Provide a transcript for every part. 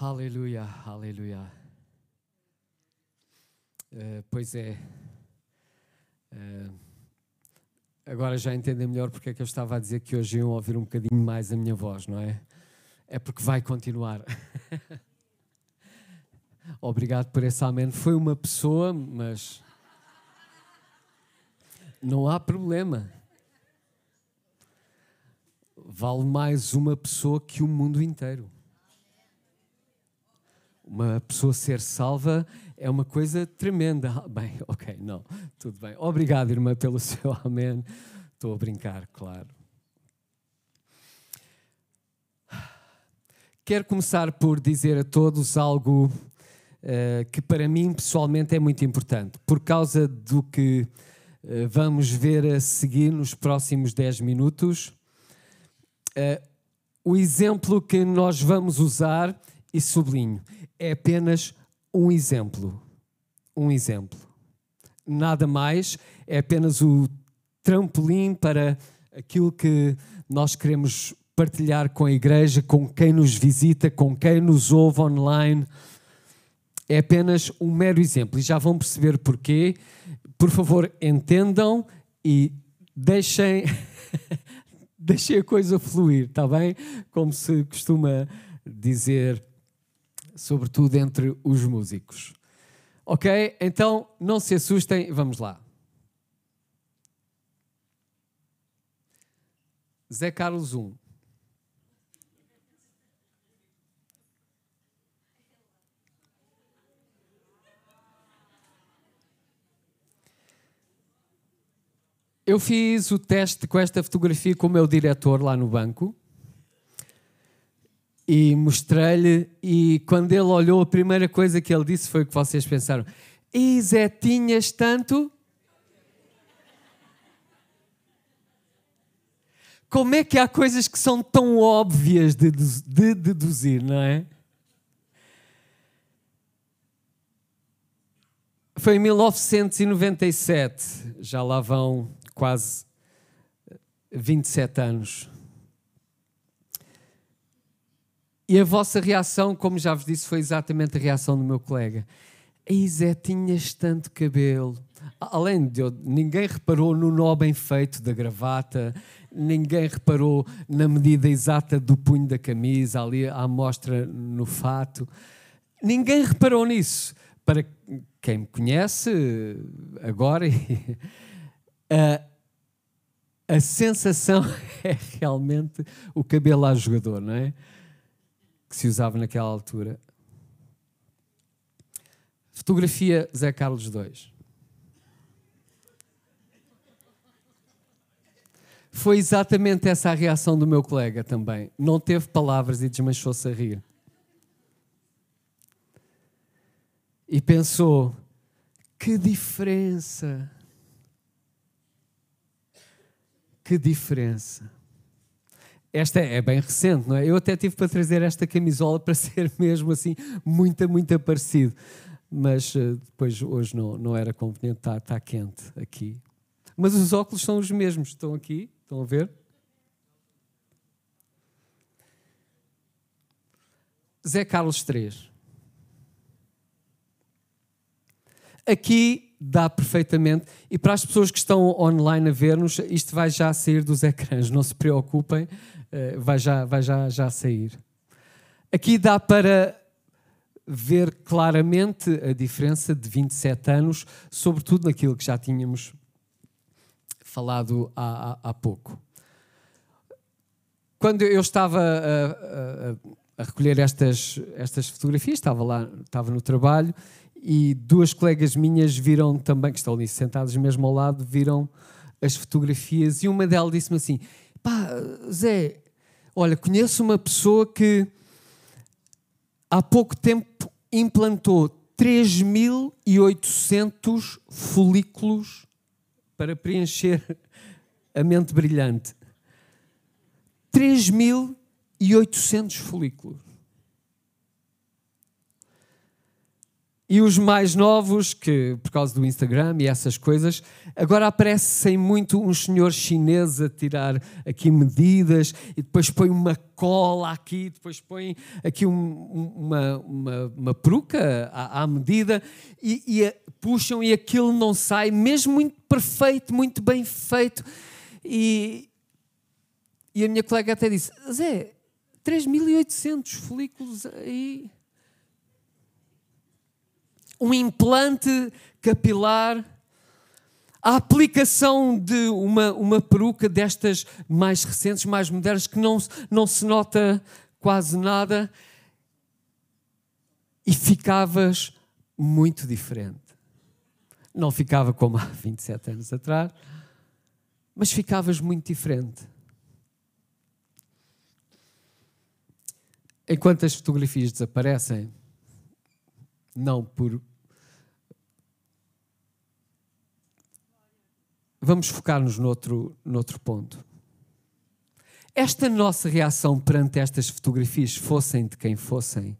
Aleluia, aleluia. Uh, pois é. Uh, agora já entendem melhor porque é que eu estava a dizer que hoje iam ouvir um bocadinho mais a minha voz, não é? É porque vai continuar. Obrigado por esse amém. Foi uma pessoa, mas não há problema. Vale mais uma pessoa que o mundo inteiro. Uma pessoa ser salva é uma coisa tremenda. Bem, ok, não, tudo bem. Obrigado, irmã, pelo seu amém. Estou a brincar, claro. Quero começar por dizer a todos algo uh, que para mim pessoalmente é muito importante, por causa do que uh, vamos ver a seguir nos próximos 10 minutos. Uh, o exemplo que nós vamos usar, e sublinho, é apenas um exemplo. Um exemplo. Nada mais, é apenas o trampolim para aquilo que nós queremos partilhar com a igreja, com quem nos visita, com quem nos ouve online. É apenas um mero exemplo e já vão perceber porquê. Por favor, entendam e deixem, deixem a coisa fluir, está bem? Como se costuma dizer sobretudo entre os músicos. Ok? Então não se assustem, vamos lá. Zé Carlos 1. Eu fiz o teste com esta fotografia com o meu diretor lá no banco e mostrei-lhe, e quando ele olhou, a primeira coisa que ele disse foi o que vocês pensaram: E Zé, tinhas tanto? Como é que há coisas que são tão óbvias de, de deduzir, não é? Foi em 1997, já lá vão quase 27 anos. E a vossa reação, como já vos disse, foi exatamente a reação do meu colega. Ei Zé, tinhas tanto cabelo. Além de eu, ninguém reparou no nó bem feito da gravata, ninguém reparou na medida exata do punho da camisa, ali à mostra no fato. Ninguém reparou nisso. Para quem me conhece agora, a, a sensação é realmente o cabelo a jogador, não é? Que se usava naquela altura. Fotografia Zé Carlos II. Foi exatamente essa a reação do meu colega também. Não teve palavras e desmanchou-se a rir. E pensou: que diferença! Que diferença! Esta é bem recente, não é? Eu até tive para trazer esta camisola para ser mesmo assim, muito, muito parecido. Mas uh, depois, hoje não, não era conveniente, está, está quente aqui. Mas os óculos são os mesmos, estão aqui, estão a ver? Zé Carlos III. Aqui dá perfeitamente. E para as pessoas que estão online a ver-nos, isto vai já sair dos ecrãs, não se preocupem. Eh, vai já, vai já, já sair. Aqui dá para ver claramente a diferença de 27 anos, sobretudo naquilo que já tínhamos falado há, há, há pouco. Quando eu estava a, a, a, recolher estas, estas fotografias, estava lá, estava no trabalho e duas colegas minhas viram também, que estão ali sentadas mesmo ao lado, viram as fotografias e uma delas disse-me assim: pá, Zé, olha, conheço uma pessoa que há pouco tempo implantou 3.800 folículos para preencher a mente brilhante. 3.800 folículos. E os mais novos, que por causa do Instagram e essas coisas, agora aparecem muito uns senhores chineses a tirar aqui medidas e depois põe uma cola aqui, depois põe aqui um, uma, uma, uma peruca à, à medida e, e a, puxam e aquilo não sai, mesmo muito perfeito, muito bem feito. E, e a minha colega até disse: Zé, 3.800 folículos aí um implante capilar, a aplicação de uma, uma peruca destas mais recentes, mais modernas, que não, não se nota quase nada, e ficavas muito diferente. Não ficava como há 27 anos atrás, mas ficavas muito diferente. Enquanto as fotografias desaparecem, não por. Vamos focar-nos noutro, noutro ponto. Esta nossa reação perante estas fotografias, fossem de quem fossem,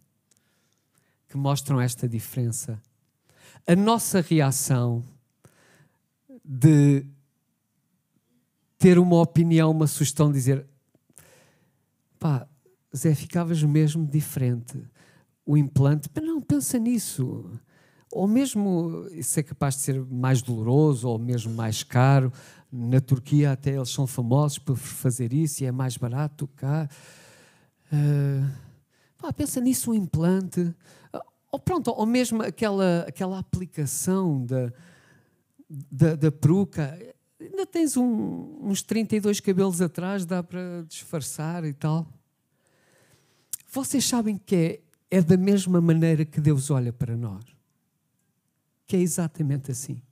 que mostram esta diferença, a nossa reação de ter uma opinião, uma sugestão, dizer pá, Zé, ficavas mesmo diferente o implante, mas não, pensa nisso. Ou mesmo, isso é capaz de ser mais doloroso ou mesmo mais caro. Na Turquia até eles são famosos por fazer isso e é mais barato cá. Uh, pá, pensa nisso, um implante. Ou pronto, ou mesmo aquela, aquela aplicação da, da, da peruca. Ainda tens um, uns 32 cabelos atrás, dá para disfarçar e tal. Vocês sabem que é é da mesma maneira que Deus olha para nós. Que é exatamente assim.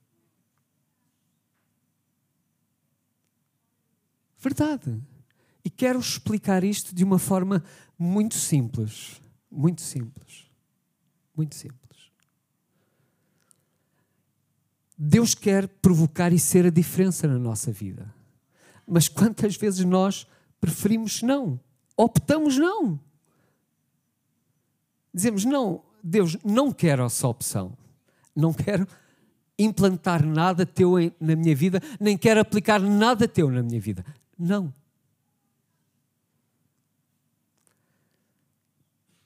Verdade. E quero explicar isto de uma forma muito simples. Muito simples. Muito simples. Deus quer provocar e ser a diferença na nossa vida. Mas quantas vezes nós preferimos não? Optamos não. Dizemos, não, Deus, não quero essa opção. Não quero implantar nada teu na minha vida, nem quero aplicar nada teu na minha vida. Não.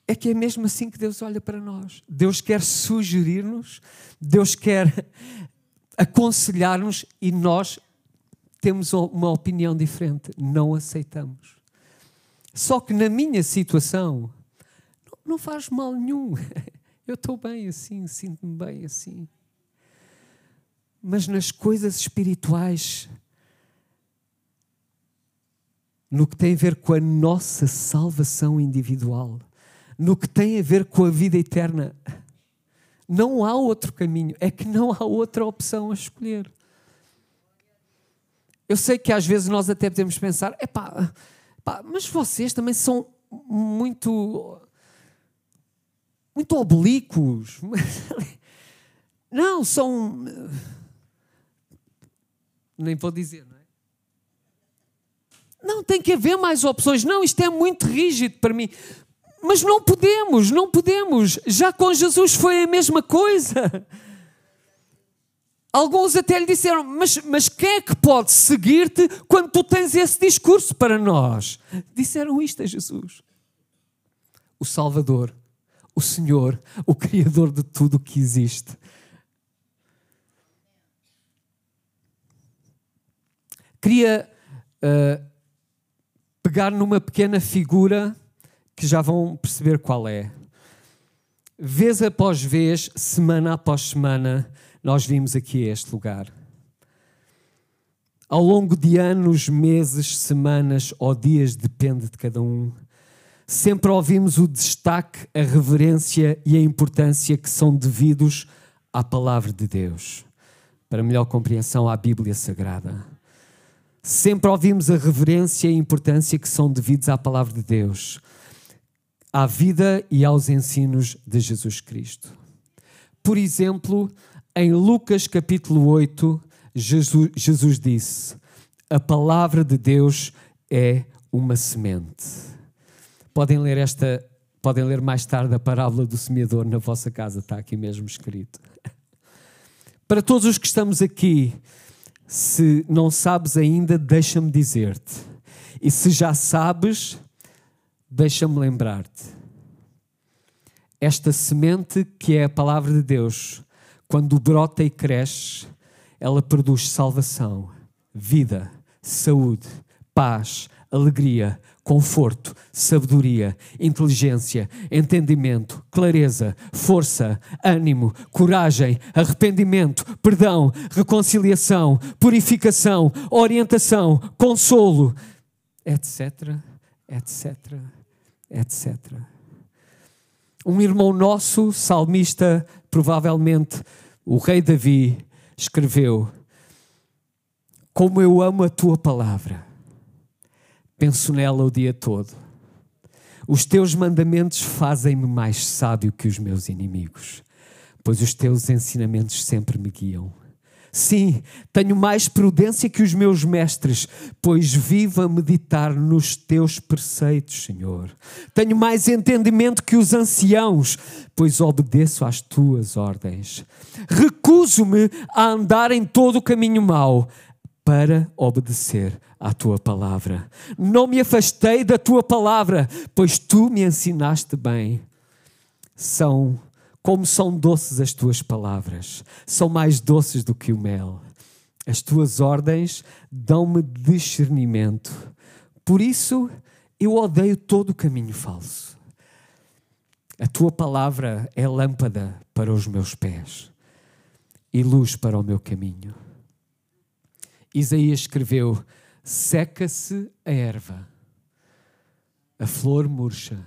É que é mesmo assim que Deus olha para nós. Deus quer sugerir-nos, Deus quer aconselhar-nos e nós temos uma opinião diferente, não aceitamos. Só que na minha situação, não faz mal nenhum. Eu estou bem assim, sinto-me bem assim. Mas nas coisas espirituais, no que tem a ver com a nossa salvação individual, no que tem a ver com a vida eterna, não há outro caminho, é que não há outra opção a escolher. Eu sei que às vezes nós até podemos pensar, epá, pá, mas vocês também são muito muito oblíquos. Não, são. Nem vou dizer, não é? Não, tem que haver mais opções. Não, isto é muito rígido para mim. Mas não podemos, não podemos. Já com Jesus foi a mesma coisa. Alguns até lhe disseram: Mas, mas quem é que pode seguir-te quando tu tens esse discurso para nós? Disseram isto a Jesus: O Salvador o Senhor, o Criador de tudo o que existe. Queria uh, pegar numa pequena figura que já vão perceber qual é. Vez após vez, semana após semana, nós vimos aqui este lugar. Ao longo de anos, meses, semanas ou dias, depende de cada um, sempre ouvimos o destaque, a reverência e a importância que são devidos à palavra de Deus, para melhor compreensão à Bíblia Sagrada. Sempre ouvimos a reverência e a importância que são devidos à palavra de Deus, à vida e aos ensinos de Jesus Cristo. Por exemplo, em Lucas capítulo 8, Jesus, Jesus disse: A palavra de Deus é uma semente. Podem ler esta Podem ler mais tarde a parábola do semeador na vossa casa, está aqui mesmo escrito. Para todos os que estamos aqui, se não sabes ainda, deixa-me dizer-te. E se já sabes, deixa-me lembrar-te. Esta semente que é a palavra de Deus, quando brota e cresce, ela produz salvação, vida, saúde, paz, alegria, conforto, sabedoria, inteligência, entendimento, clareza, força, ânimo, coragem, arrependimento, perdão, reconciliação, purificação, orientação, consolo, etc, etc, etc. Um irmão nosso, salmista, provavelmente o rei Davi, escreveu: Como eu amo a tua palavra penso nela o dia todo. Os teus mandamentos fazem-me mais sábio que os meus inimigos, pois os teus ensinamentos sempre me guiam. Sim, tenho mais prudência que os meus mestres, pois vivo a meditar nos teus preceitos, Senhor. Tenho mais entendimento que os anciãos, pois obedeço às tuas ordens. Recuso-me a andar em todo o caminho mau para obedecer à tua palavra. Não me afastei da tua palavra, pois tu me ensinaste bem. São como são doces as tuas palavras, são mais doces do que o mel. As tuas ordens dão-me discernimento. Por isso eu odeio todo o caminho falso. A tua palavra é lâmpada para os meus pés e luz para o meu caminho. Isaías escreveu: Seca-se a erva, a flor murcha,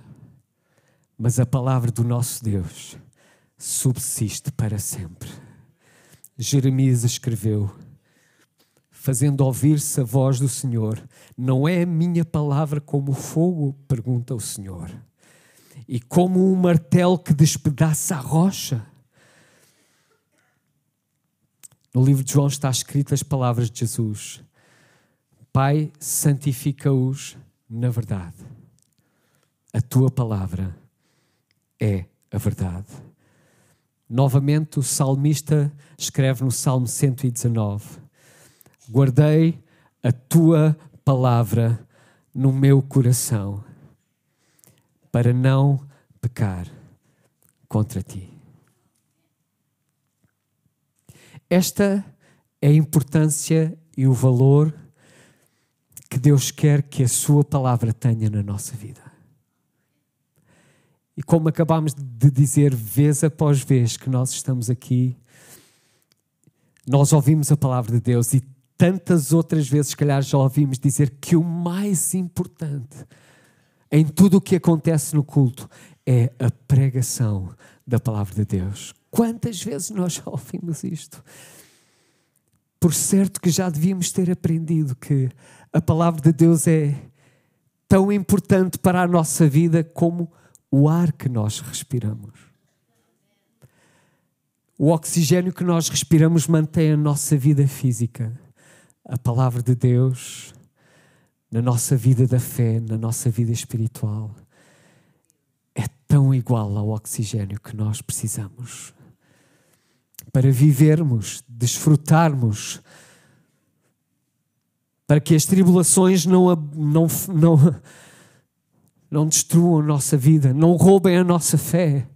mas a palavra do nosso Deus subsiste para sempre. Jeremias escreveu: Fazendo ouvir-se a voz do Senhor, não é a minha palavra como fogo? pergunta o Senhor, e como um martelo que despedaça a rocha. No livro de João está escrito as palavras de Jesus: Pai, santifica-os na verdade. A tua palavra é a verdade. Novamente, o salmista escreve no Salmo 119: Guardei a tua palavra no meu coração, para não pecar contra ti. Esta é a importância e o valor que Deus quer que a Sua palavra tenha na nossa vida. E como acabámos de dizer, vez após vez que nós estamos aqui, nós ouvimos a palavra de Deus e tantas outras vezes, se calhar, já ouvimos dizer que o mais importante em tudo o que acontece no culto é a pregação da palavra de Deus. Quantas vezes nós já ouvimos isto? Por certo que já devíamos ter aprendido que a palavra de Deus é tão importante para a nossa vida como o ar que nós respiramos. O oxigênio que nós respiramos mantém a nossa vida física. A palavra de Deus, na nossa vida da fé, na nossa vida espiritual, é tão igual ao oxigênio que nós precisamos para vivermos, desfrutarmos, para que as tribulações não, não, não, não destruam a nossa vida, não roubem a nossa fé.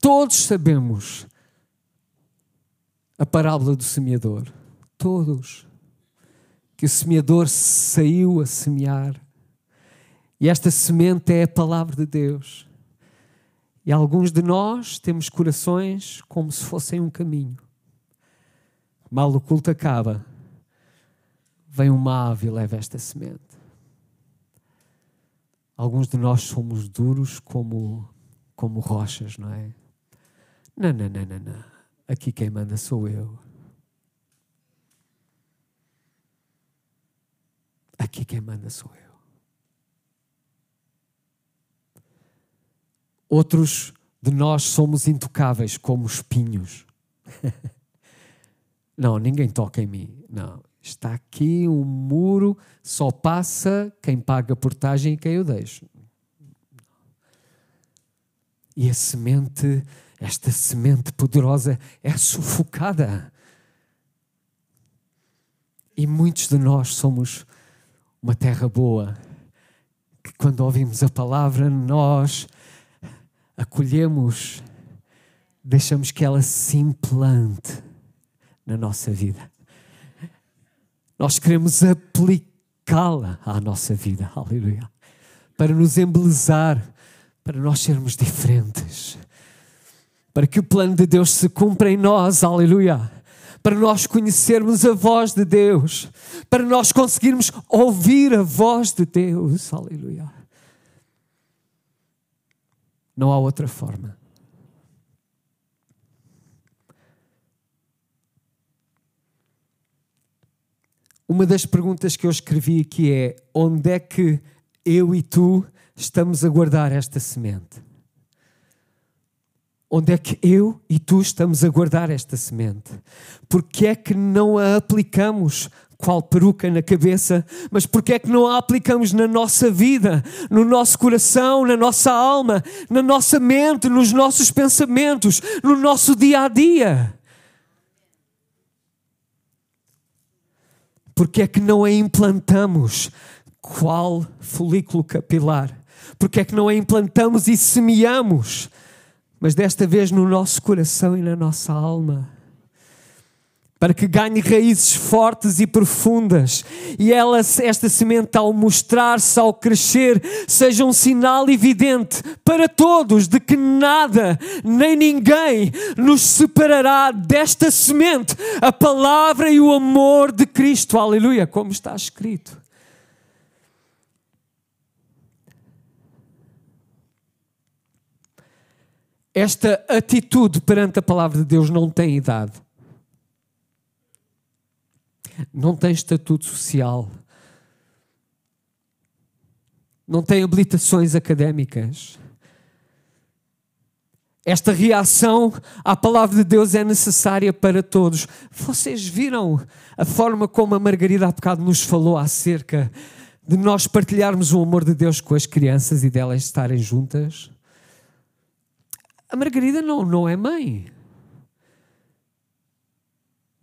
Todos sabemos a parábola do semeador. Todos. Que o semeador saiu a semear. E esta semente é a palavra de Deus. E alguns de nós temos corações como se fossem um caminho. Mal o culto acaba, vem uma ave e leva esta semente. Alguns de nós somos duros como, como rochas, não é? Não, não, não, não, não. Aqui quem manda sou eu. Aqui quem manda sou eu. Outros de nós somos intocáveis como espinhos. não, ninguém toca em mim. Não, Está aqui um muro, só passa quem paga a portagem e quem o deixa. E a semente, esta semente poderosa, é sufocada. E muitos de nós somos uma terra boa, que quando ouvimos a palavra, nós acolhemos, deixamos que ela se implante na nossa vida. Nós queremos aplicá-la à nossa vida, aleluia, para nos embelezar, para nós sermos diferentes, para que o plano de Deus se cumpra em nós, aleluia para nós conhecermos a voz de Deus, para nós conseguirmos ouvir a voz de Deus. Aleluia. Não há outra forma. Uma das perguntas que eu escrevi aqui é: onde é que eu e tu estamos a guardar esta semente? Onde é que eu e tu estamos a guardar esta semente? Porque é que não a aplicamos qual peruca na cabeça, mas porque é que não a aplicamos na nossa vida, no nosso coração, na nossa alma, na nossa mente, nos nossos pensamentos, no nosso dia a dia? Porque é que não a implantamos qual folículo capilar? Porque é que não a implantamos e semeamos? mas desta vez no nosso coração e na nossa alma. Para que ganhe raízes fortes e profundas, e ela, esta semente, ao mostrar-se, ao crescer, seja um sinal evidente para todos de que nada nem ninguém nos separará desta semente, a palavra e o amor de Cristo. Aleluia, como está escrito. Esta atitude perante a palavra de Deus não tem idade, não tem estatuto social, não tem habilitações académicas. Esta reação à palavra de Deus é necessária para todos. Vocês viram a forma como a Margarida há bocado nos falou acerca de nós partilharmos o amor de Deus com as crianças e delas estarem juntas? A Margarida não, não é mãe.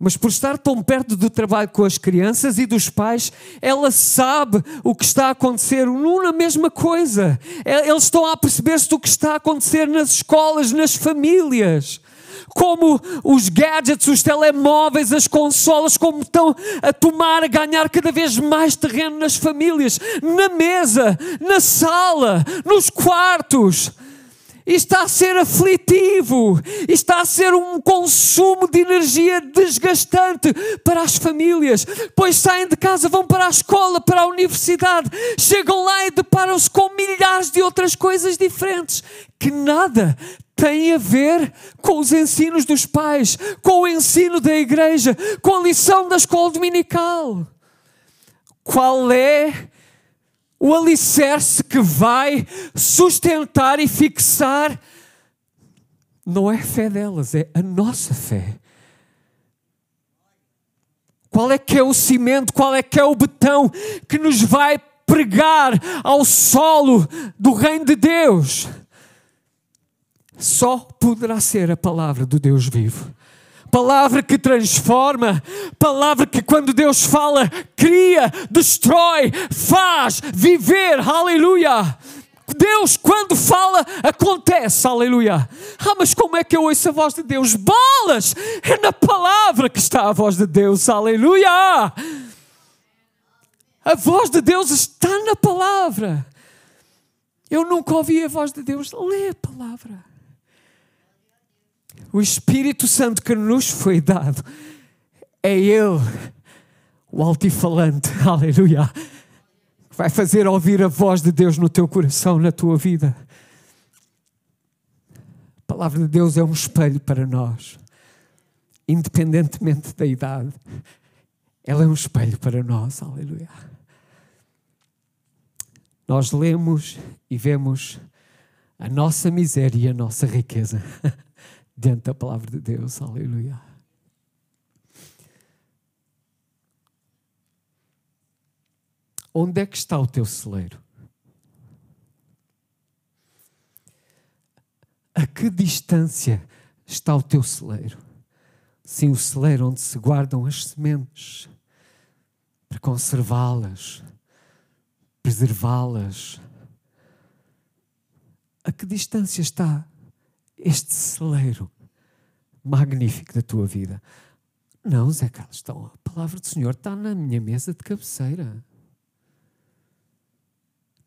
Mas por estar tão perto do trabalho com as crianças e dos pais, ela sabe o que está a acontecer, não mesma coisa. É, eles estão a perceber-se do que está a acontecer nas escolas, nas famílias. Como os gadgets, os telemóveis, as consolas, como estão a tomar, a ganhar cada vez mais terreno nas famílias, na mesa, na sala, nos quartos está a ser aflitivo, está a ser um consumo de energia desgastante para as famílias, pois saem de casa, vão para a escola, para a universidade, chegam lá e deparam-se com milhares de outras coisas diferentes que nada têm a ver com os ensinos dos pais, com o ensino da igreja, com a lição da escola dominical. Qual é o alicerce que vai sustentar e fixar não é a fé delas, é a nossa fé. Qual é que é o cimento, qual é que é o betão que nos vai pregar ao solo do reino de Deus? Só poderá ser a palavra do Deus vivo palavra que transforma, palavra que quando Deus fala, cria, destrói, faz viver, aleluia. Deus, quando fala, acontece, aleluia. Ah, mas como é que eu ouço a voz de Deus? Bolas! É na palavra que está a voz de Deus, aleluia. A voz de Deus está na palavra. Eu nunca ouvi a voz de Deus, lê a palavra o Espírito Santo que nos foi dado, é Ele, o altifalante, aleluia, que vai fazer ouvir a voz de Deus no teu coração, na tua vida. A palavra de Deus é um espelho para nós, independentemente da idade, ela é um espelho para nós, aleluia. Nós lemos e vemos a nossa miséria e a nossa riqueza. diante da palavra de Deus. Aleluia. Onde é que está o teu celeiro? A que distância está o teu celeiro? Sim, o celeiro onde se guardam as sementes para conservá-las, preservá-las. A que distância está este celeiro magnífico da tua vida? Não, Zé Carlos, então, a palavra do Senhor está na minha mesa de cabeceira.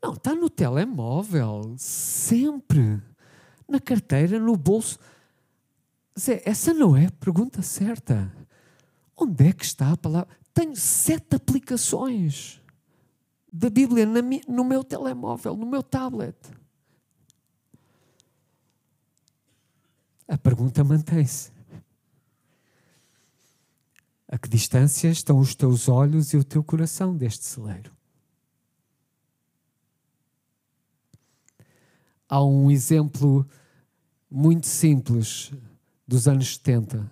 Não, está no telemóvel, sempre. Na carteira, no bolso. Zé, essa não é a pergunta certa. Onde é que está a palavra? Tenho sete aplicações da Bíblia no meu telemóvel, no meu tablet. A pergunta mantém-se. A que distância estão os teus olhos e o teu coração deste celeiro? Há um exemplo muito simples dos anos 70.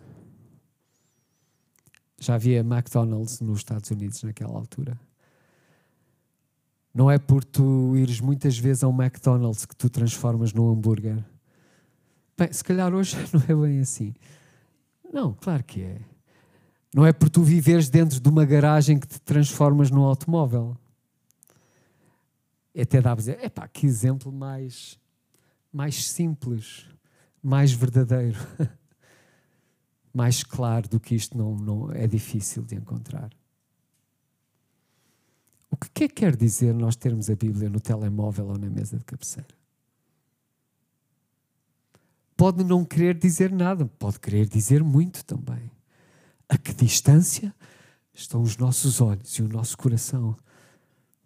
Já havia McDonald's nos Estados Unidos naquela altura. Não é por tu ires muitas vezes a um McDonald's que tu transformas num hambúrguer. Bem, se calhar hoje não é bem assim. Não, claro que é. Não é por tu viveres dentro de uma garagem que te transformas num automóvel. É até dá a dizer, epá, que exemplo mais, mais simples, mais verdadeiro, mais claro do que isto não, não é difícil de encontrar. O que é que quer dizer nós termos a Bíblia no telemóvel ou na mesa de cabeceira? Pode não querer dizer nada, pode querer dizer muito também a que distância estão os nossos olhos e o nosso coração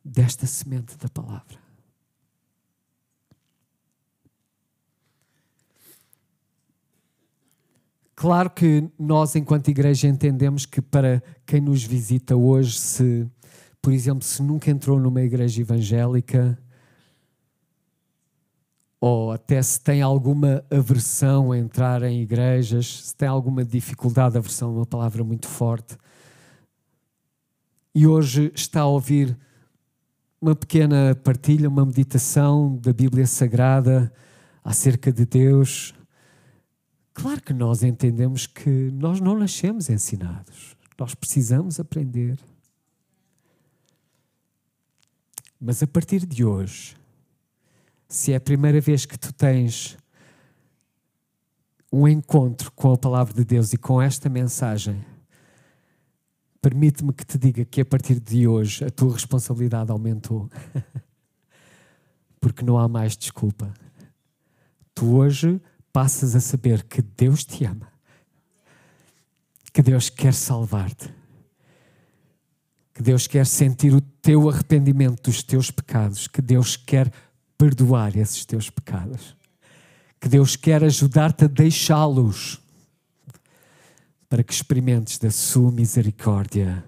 desta semente da palavra. Claro que nós, enquanto igreja, entendemos que para quem nos visita hoje, se, por exemplo, se nunca entrou numa igreja evangélica, ou até se tem alguma aversão a entrar em igrejas, se tem alguma dificuldade, aversão é uma palavra muito forte, e hoje está a ouvir uma pequena partilha, uma meditação da Bíblia Sagrada acerca de Deus. Claro que nós entendemos que nós não nascemos ensinados, nós precisamos aprender. Mas a partir de hoje, se é a primeira vez que tu tens um encontro com a palavra de Deus e com esta mensagem, permite-me que te diga que a partir de hoje a tua responsabilidade aumentou. Porque não há mais desculpa. Tu hoje passas a saber que Deus te ama, que Deus quer salvar-te, que Deus quer sentir o teu arrependimento dos teus pecados, que Deus quer perdoar esses teus pecados. Que Deus quer ajudar-te a deixá-los para que experimentes da sua misericórdia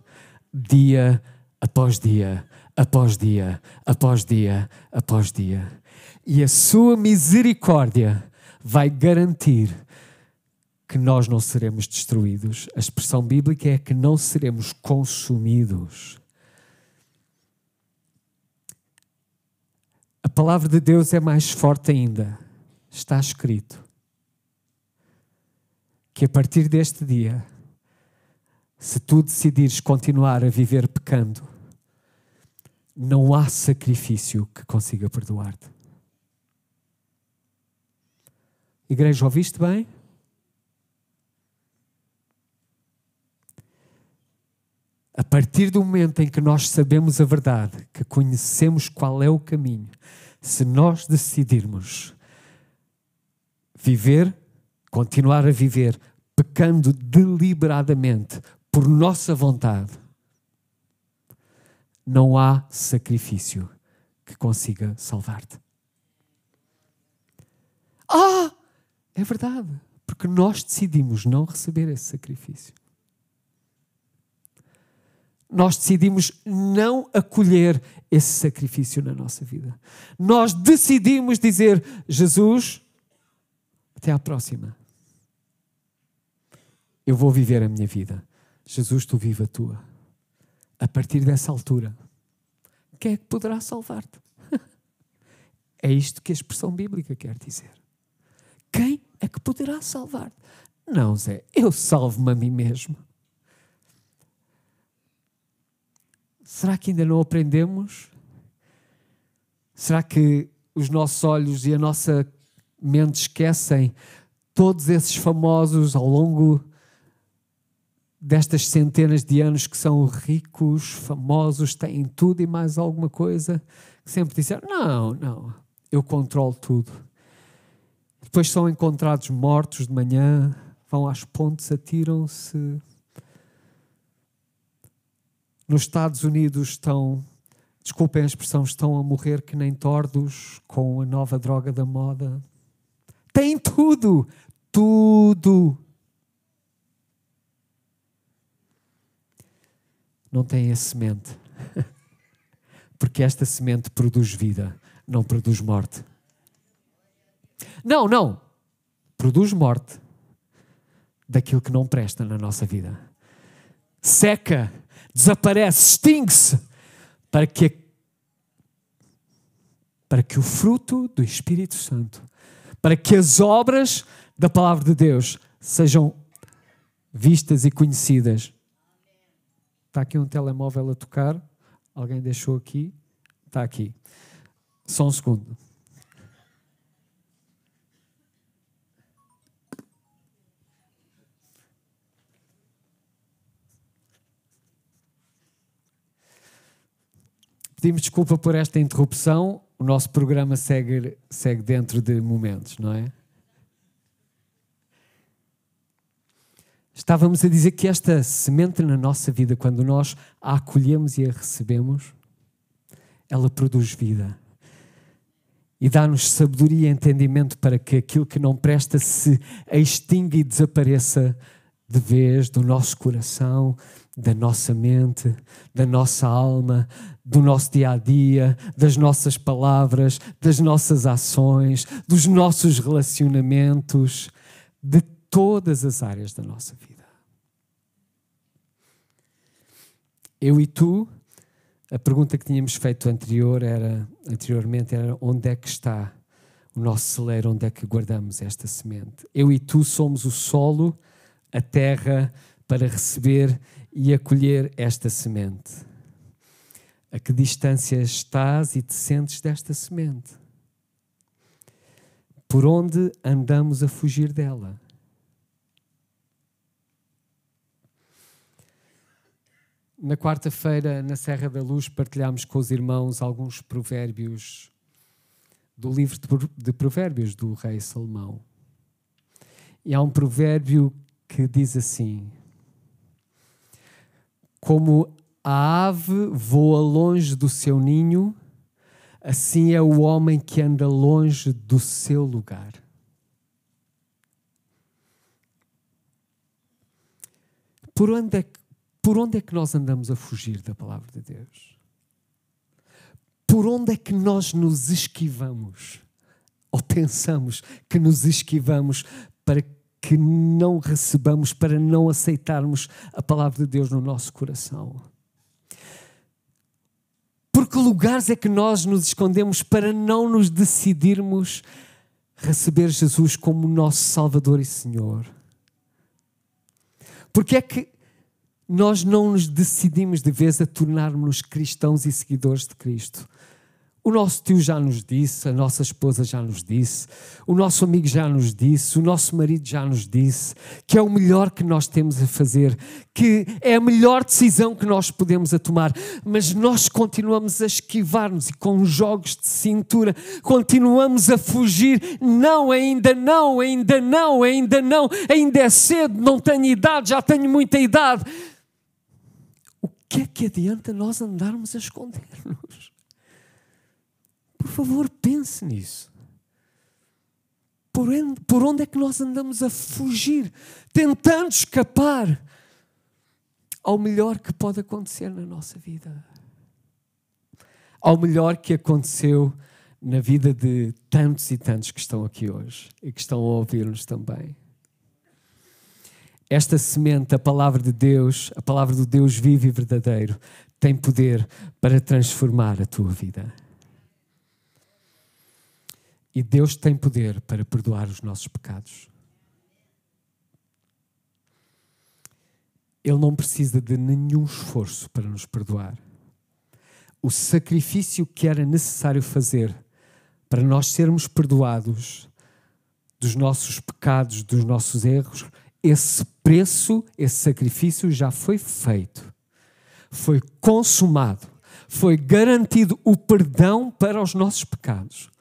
dia após dia, após dia, após dia, após dia. E a sua misericórdia vai garantir que nós não seremos destruídos. A expressão bíblica é que não seremos consumidos. Palavra de Deus é mais forte ainda. Está escrito que a partir deste dia, se tu decidires continuar a viver pecando, não há sacrifício que consiga perdoar-te. Igreja, ouviste bem? A partir do momento em que nós sabemos a verdade, que conhecemos qual é o caminho, se nós decidirmos viver, continuar a viver, pecando deliberadamente por nossa vontade, não há sacrifício que consiga salvar-te. Ah, é verdade, porque nós decidimos não receber esse sacrifício nós decidimos não acolher esse sacrifício na nossa vida. Nós decidimos dizer: Jesus, até à próxima. Eu vou viver a minha vida. Jesus, tu viva a tua. A partir dessa altura, quem é que poderá salvar-te? É isto que a expressão bíblica quer dizer. Quem é que poderá salvar-te? Não, Zé, eu salvo-me a mim mesmo. Será que ainda não aprendemos? Será que os nossos olhos e a nossa mente esquecem todos esses famosos ao longo destas centenas de anos que são ricos, famosos, têm tudo e mais alguma coisa, que sempre disseram: Não, não, eu controlo tudo. Depois são encontrados mortos de manhã, vão às pontes, atiram-se. Nos Estados Unidos estão, desculpem a expressão, estão a morrer que nem tordos com a nova droga da moda. Têm tudo, tudo. Não têm a semente. Porque esta semente produz vida, não produz morte. Não, não. Produz morte daquilo que não presta na nossa vida. Seca, desaparece, extingue-se para que para que o fruto do Espírito Santo, para que as obras da palavra de Deus sejam vistas e conhecidas. Está aqui um telemóvel a tocar. Alguém deixou aqui? Está aqui. Só um segundo. Pedimos desculpa por esta interrupção. O nosso programa segue, segue dentro de momentos, não é? Estávamos a dizer que esta semente na nossa vida, quando nós a acolhemos e a recebemos, ela produz vida. E dá-nos sabedoria e entendimento para que aquilo que não presta se extinga e desapareça de vez do nosso coração, da nossa mente, da nossa alma, do nosso dia a dia, das nossas palavras, das nossas ações, dos nossos relacionamentos, de todas as áreas da nossa vida. Eu e tu, a pergunta que tínhamos feito anterior era, anteriormente era onde é que está o nosso celeiro, onde é que guardamos esta semente? Eu e tu somos o solo, a terra para receber e acolher esta semente. A que distância estás e te sentes desta semente? Por onde andamos a fugir dela? Na quarta-feira, na Serra da Luz, partilhámos com os irmãos alguns provérbios do livro de provérbios do rei Salomão. E há um provérbio que diz assim: Como a ave voa longe do seu ninho, assim é o homem que anda longe do seu lugar. Por onde é que por onde é que nós andamos a fugir da palavra de Deus? Por onde é que nós nos esquivamos? Ou pensamos que nos esquivamos para que não recebamos, para não aceitarmos a palavra de Deus no nosso coração? Por que lugares é que nós nos escondemos para não nos decidirmos receber Jesus como nosso Salvador e Senhor? Porque é que nós não nos decidimos de vez a tornarmos cristãos e seguidores de Cristo. O nosso tio já nos disse, a nossa esposa já nos disse, o nosso amigo já nos disse, o nosso marido já nos disse que é o melhor que nós temos a fazer, que é a melhor decisão que nós podemos a tomar, mas nós continuamos a esquivar-nos e com jogos de cintura continuamos a fugir. Não, ainda não, ainda não, ainda não, ainda é cedo, não tenho idade, já tenho muita idade que é que adianta nós andarmos a esconder-nos? Por favor, pense nisso. Por onde, é que nós andamos a fugir, tentando escapar ao melhor que pode acontecer na nossa vida? Ao melhor que aconteceu na vida de tantos e tantos que estão aqui hoje e que estão a ouvir-nos também esta semente, a palavra de Deus, a palavra do Deus vivo e verdadeiro, tem poder para transformar a tua vida. E Deus tem poder para perdoar os nossos pecados. Ele não precisa de nenhum esforço para nos perdoar. O sacrifício que era necessário fazer para nós sermos perdoados dos nossos pecados, dos nossos erros, esse preço, esse sacrifício já foi feito, foi consumado, foi garantido o perdão para os nossos pecados.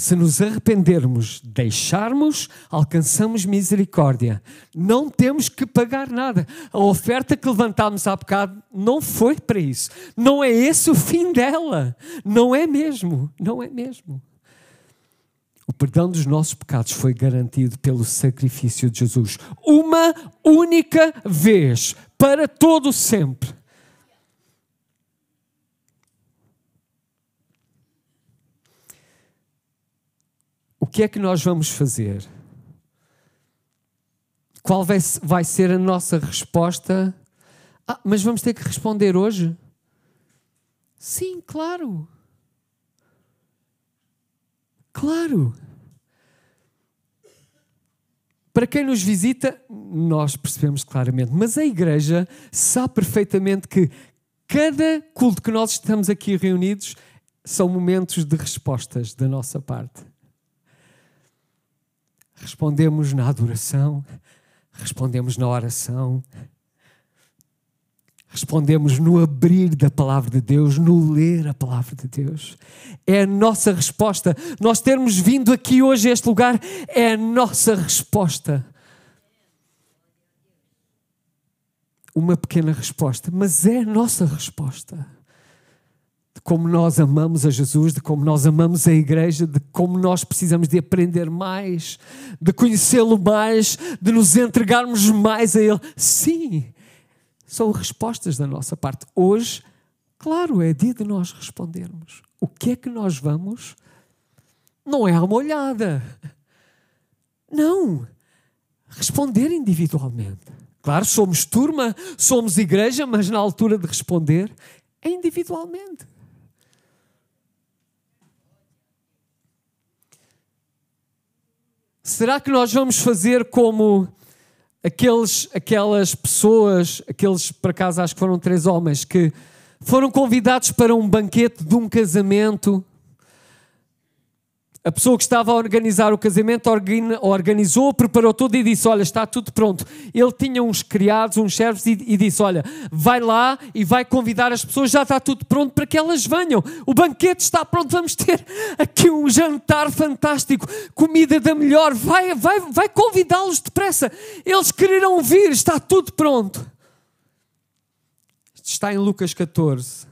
Se nos arrependermos, deixarmos, alcançamos misericórdia. Não temos que pagar nada. A oferta que levantámos há bocado não foi para isso. Não é esse o fim dela. Não é mesmo. Não é mesmo. O perdão dos nossos pecados foi garantido pelo sacrifício de Jesus. Uma única vez, para todo sempre. Que é que nós vamos fazer? Qual vai, ser a nossa resposta? Ah, mas vamos ter que responder hoje? Sim, claro. Claro. Para quem nos visita, nós percebemos claramente, mas a igreja sabe perfeitamente que cada culto que nós estamos aqui reunidos são momentos de respostas da nossa parte. Respondemos na adoração, respondemos na oração, Respondemos no abrir da palavra de Deus, no ler a palavra de Deus. É a nossa resposta. Nós termos vindo aqui hoje a este lugar é a nossa resposta. Uma pequena resposta, mas é a nossa resposta. De como nós amamos a Jesus, de como nós amamos a igreja, de como nós precisamos de aprender mais, de conhecê-lo mais, de nos entregarmos mais a Ele. Sim, são respostas da nossa parte. Hoje, claro, é dia de nós respondermos. O que é que nós vamos? Não é a molhada. Não. Responder individualmente. Claro, somos turma, somos igreja, mas na altura de responder é individualmente. Será que nós vamos fazer como aqueles, aquelas pessoas, aqueles, por acaso acho que foram três homens, que foram convidados para um banquete de um casamento a pessoa que estava a organizar o casamento organizou, preparou tudo e disse: Olha, está tudo pronto. Ele tinha uns criados, uns servos, e, e, disse: Olha, vai lá e vai convidar as pessoas, já está tudo pronto para que elas venham. O banquete está pronto, vamos ter aqui um jantar fantástico, comida da melhor. Vai, vai, vai convidá-los depressa. Eles quererão vir, está tudo pronto. Está em Lucas 14.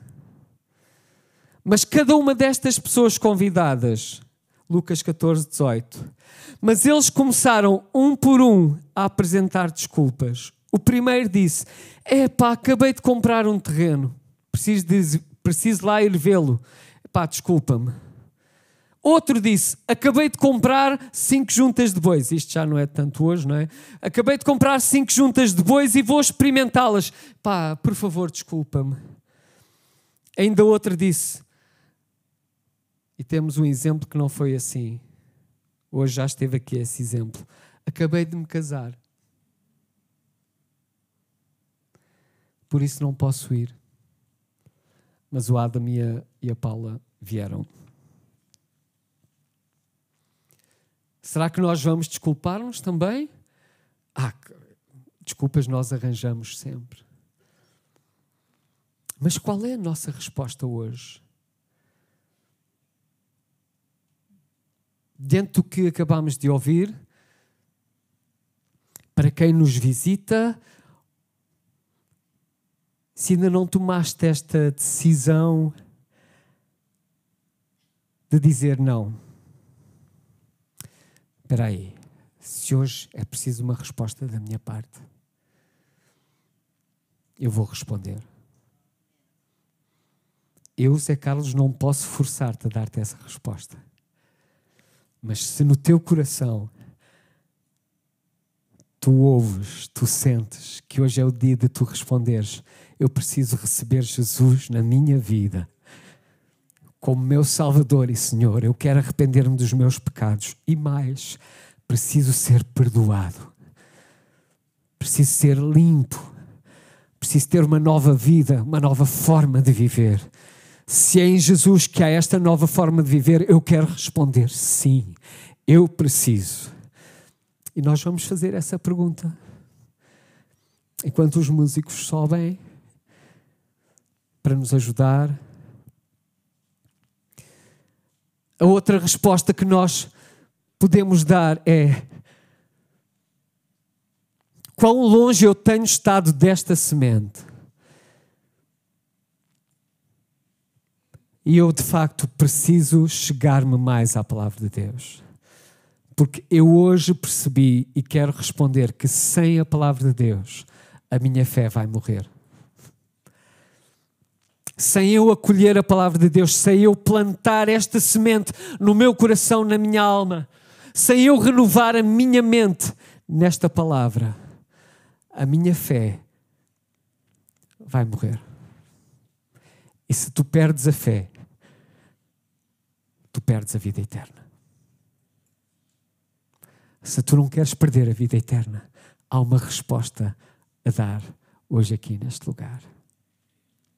Mas cada uma destas pessoas convidadas Lucas 14, 18. Mas eles começaram um por um a apresentar desculpas. O primeiro disse: Epá, acabei de comprar um terreno, preciso, de, preciso lá ir vê-lo. Epá, desculpa-me. Outro disse: Acabei de comprar cinco juntas de bois. Isto já não é tanto hoje, não é? Acabei de comprar cinco juntas de bois e vou experimentá-las. Pá, por favor, desculpa-me. Ainda outro disse: e temos um exemplo que não foi assim. Hoje já esteve aqui esse exemplo. Acabei de me casar. Por isso não posso ir. Mas o Adam e a, e a Paula vieram. Será que nós vamos desculpar-nos também? Ah, desculpas nós arranjamos sempre. Mas qual é a nossa resposta hoje? Dentro do que acabamos de ouvir, para quem nos visita, se ainda não tomaste esta decisão de dizer não. Espera aí, se hoje é preciso uma resposta da minha parte, eu vou responder. Eu, Zé Carlos, não posso forçar-te a dar-te essa resposta. Mas se no teu coração tu ouves, tu sentes que hoje é o dia de tu responderes, eu preciso receber Jesus na minha vida como meu Salvador e Senhor. Eu quero arrepender-me dos meus pecados e mais, preciso ser perdoado, preciso ser limpo, preciso ter uma nova vida, uma nova forma de viver. Se é em Jesus que há esta nova forma de viver, eu quero responder sim, eu preciso. E nós vamos fazer essa pergunta. Enquanto os músicos sobem para nos ajudar, a outra resposta que nós podemos dar é: quão longe eu tenho estado desta semente? E eu, de facto, preciso chegar-me mais à palavra de Deus. Porque eu hoje percebi e quero responder que sem a palavra de Deus, a minha fé vai morrer. Sem eu acolher a palavra de Deus, sem eu plantar esta semente no meu coração, na minha alma, sem eu renovar a minha mente nesta palavra, a minha fé vai morrer. E se tu perdes a fé, tu perdes a vida eterna. Se tu não queres perder a vida eterna, há uma resposta a dar hoje aqui neste lugar.